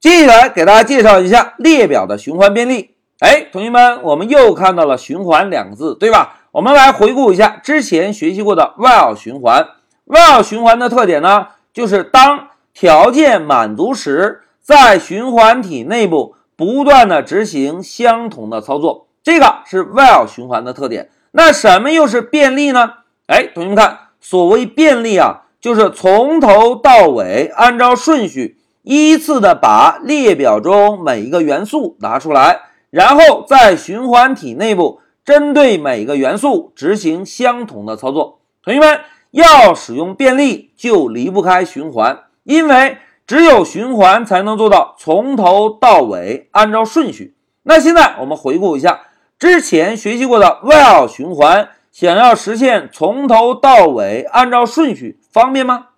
接下来给大家介绍一下列表的循环便利。哎，同学们，我们又看到了“循环”两个字，对吧？我们来回顾一下之前学习过的 while 循环。while 循环的特点呢，就是当条件满足时，在循环体内部不断的执行相同的操作，这个是 while 循环的特点。那什么又是便利呢？哎，同学们看，所谓便利啊，就是从头到尾按照顺序依次的把列表中每一个元素拿出来。然后在循环体内部，针对每个元素执行相同的操作。同学们要使用便利，就离不开循环，因为只有循环才能做到从头到尾按照顺序。那现在我们回顾一下之前学习过的 while 循环，想要实现从头到尾按照顺序，方便吗？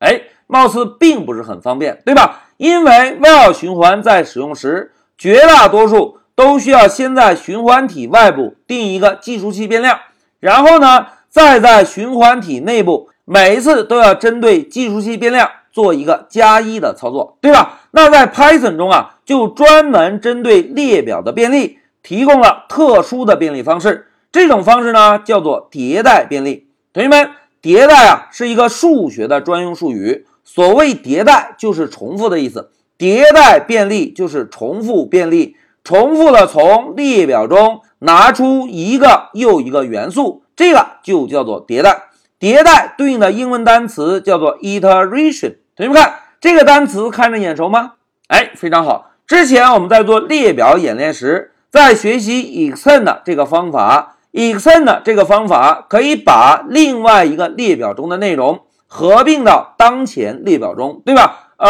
哎，貌似并不是很方便，对吧？因为 while 循环在使用时，绝大多数都需要先在循环体外部定一个计数器变量，然后呢，再在循环体内部每一次都要针对计数器变量做一个加一的操作，对吧？那在 Python 中啊，就专门针对列表的便利提供了特殊的便利方式，这种方式呢叫做迭代便利。同学们，迭代啊是一个数学的专用术语，所谓迭代就是重复的意思，迭代便利就是重复便利。重复的从列表中拿出一个又一个元素，这个就叫做迭代。迭代对应的英文单词叫做 iteration。同学们看这个单词看着眼熟吗？哎，非常好。之前我们在做列表演练时，在学习 extend 这个方法，extend 这个方法可以把另外一个列表中的内容合并到当前列表中，对吧？而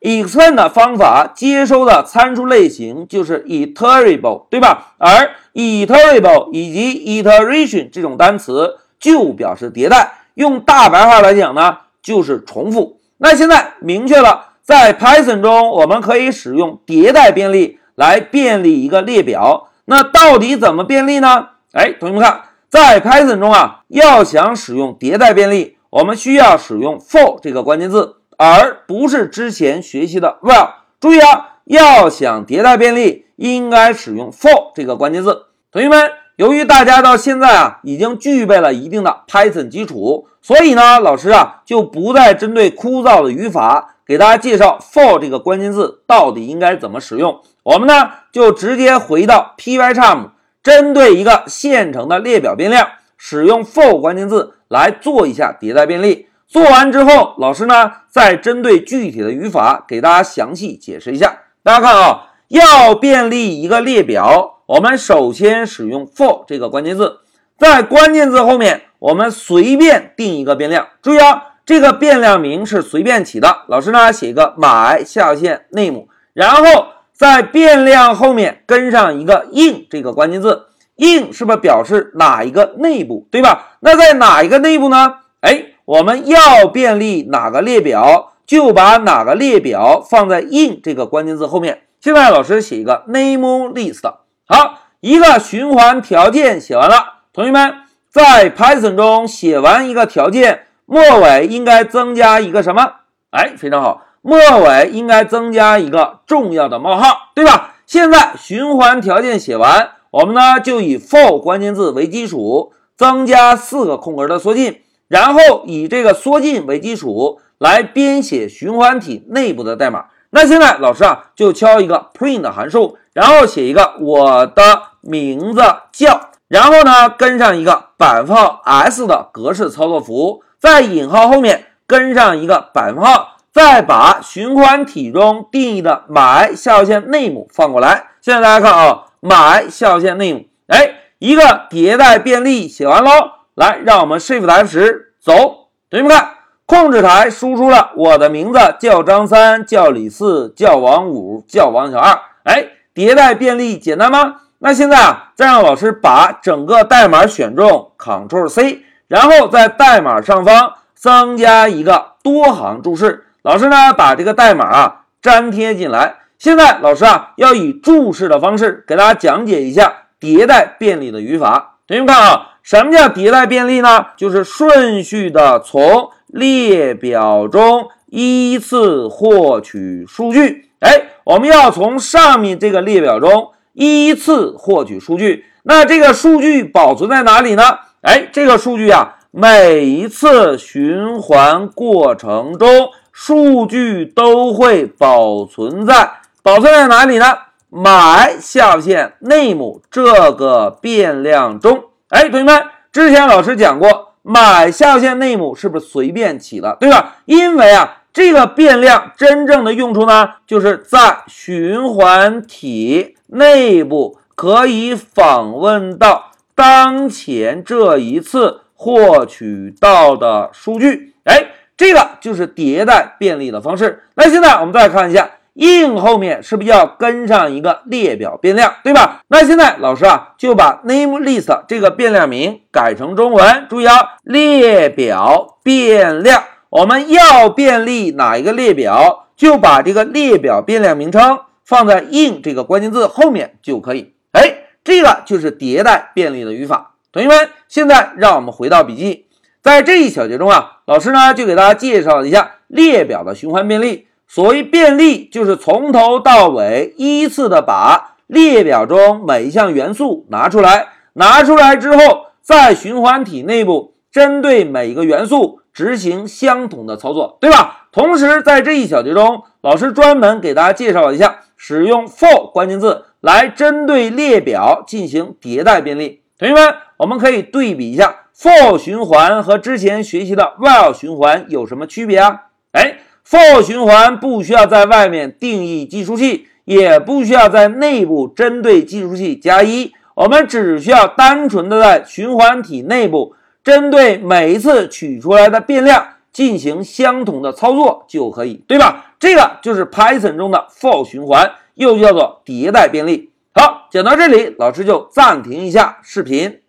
extend 方法接收的参数类型就是 iterable，对吧？而 iterable 以及 iteration 这种单词就表示迭代，用大白话来讲呢，就是重复。那现在明确了，在 Python 中我们可以使用迭代便利来便利一个列表。那到底怎么便利呢？哎，同学们看，在 Python 中啊，要想使用迭代便利，我们需要使用 for 这个关键字。而不是之前学习的 while。注意啊，要想迭代便利，应该使用 for 这个关键字。同学们，由于大家到现在啊已经具备了一定的 Python 基础，所以呢，老师啊就不再针对枯燥的语法给大家介绍 for 这个关键字到底应该怎么使用。我们呢就直接回到 Pycharm，针对一个现成的列表变量，使用 for 关键字来做一下迭代便利。做完之后，老师呢再针对具体的语法给大家详细解释一下。大家看啊，要便利一个列表，我们首先使用 for 这个关键字，在关键字后面我们随便定一个变量。注意啊，这个变量名是随便起的。老师呢写一个 my 下线 name，然后在变量后面跟上一个 in 这个关键字，in 是不是表示哪一个内部，对吧？那在哪一个内部呢？哎。我们要便利哪个列表，就把哪个列表放在 in 这个关键字后面。现在老师写一个 name list。好，一个循环条件写完了。同学们在 Python 中写完一个条件，末尾应该增加一个什么？哎，非常好，末尾应该增加一个重要的冒号，对吧？现在循环条件写完，我们呢就以 for 关键字为基础，增加四个空格的缩进。然后以这个缩进为基础来编写循环体内部的代码。那现在老师啊就敲一个 print 函数，然后写一个我的名字叫，然后呢跟上一个百分号 s 的格式操作符，在引号后面跟上一个百分号，再把循环体中定义的 my 下划线 name 放过来。现在大家看啊，my 下划线 name，哎，一个迭代便利写完喽。来，让我们 Shift F 十走。同学们看，控制台输出了我的名字叫张三，叫李四，叫王五，叫王小二。哎，迭代便利简单吗？那现在啊，再让老师把整个代码选中，Ctrl C，然后在代码上方增加一个多行注释。老师呢，把这个代码啊粘贴进来。现在老师啊，要以注释的方式给大家讲解一下迭代便利的语法。同学们看啊。什么叫迭代便利呢？就是顺序的从列表中依次获取数据。哎，我们要从上面这个列表中依次获取数据。那这个数据保存在哪里呢？哎，这个数据啊，每一次循环过程中，数据都会保存在保存在哪里呢？买下线 name 这个变量中。哎，同学们，之前老师讲过，买下线 name 是不是随便起的，对吧？因为啊，这个变量真正的用处呢，就是在循环体内部。可以访问到当前这一次获取到的数据，哎，这个就是迭代便利的方式。那现在我们再看一下，in 后面是不是要跟上一个列表变量，对吧？那现在老师啊就把 name list 这个变量名改成中文，注意啊，列表变量，我们要便利哪一个列表，就把这个列表变量名称放在 in 这个关键字后面就可以。哎，这个就是迭代便利的语法。同学们，现在让我们回到笔记，在这一小节中啊，老师呢就给大家介绍一下列表的循环便利。所谓便利，就是从头到尾依次的把列表中每一项元素拿出来，拿出来之后，在循环体内部针对每一个元素执行相同的操作，对吧？同时，在这一小节中，老师专门给大家介绍一下使用 for 关键字。来针对列表进行迭代便利，同学们，我们可以对比一下 for 循环和之前学习的 while 循环有什么区别啊？哎，for 循环不需要在外面定义计数器，也不需要在内部针对计数器加一，我们只需要单纯的在循环体内部针对每一次取出来的变量进行相同的操作就可以，对吧？这个就是 Python 中的 for 循环。又叫做迭代便利。好，讲到这里，老师就暂停一下视频。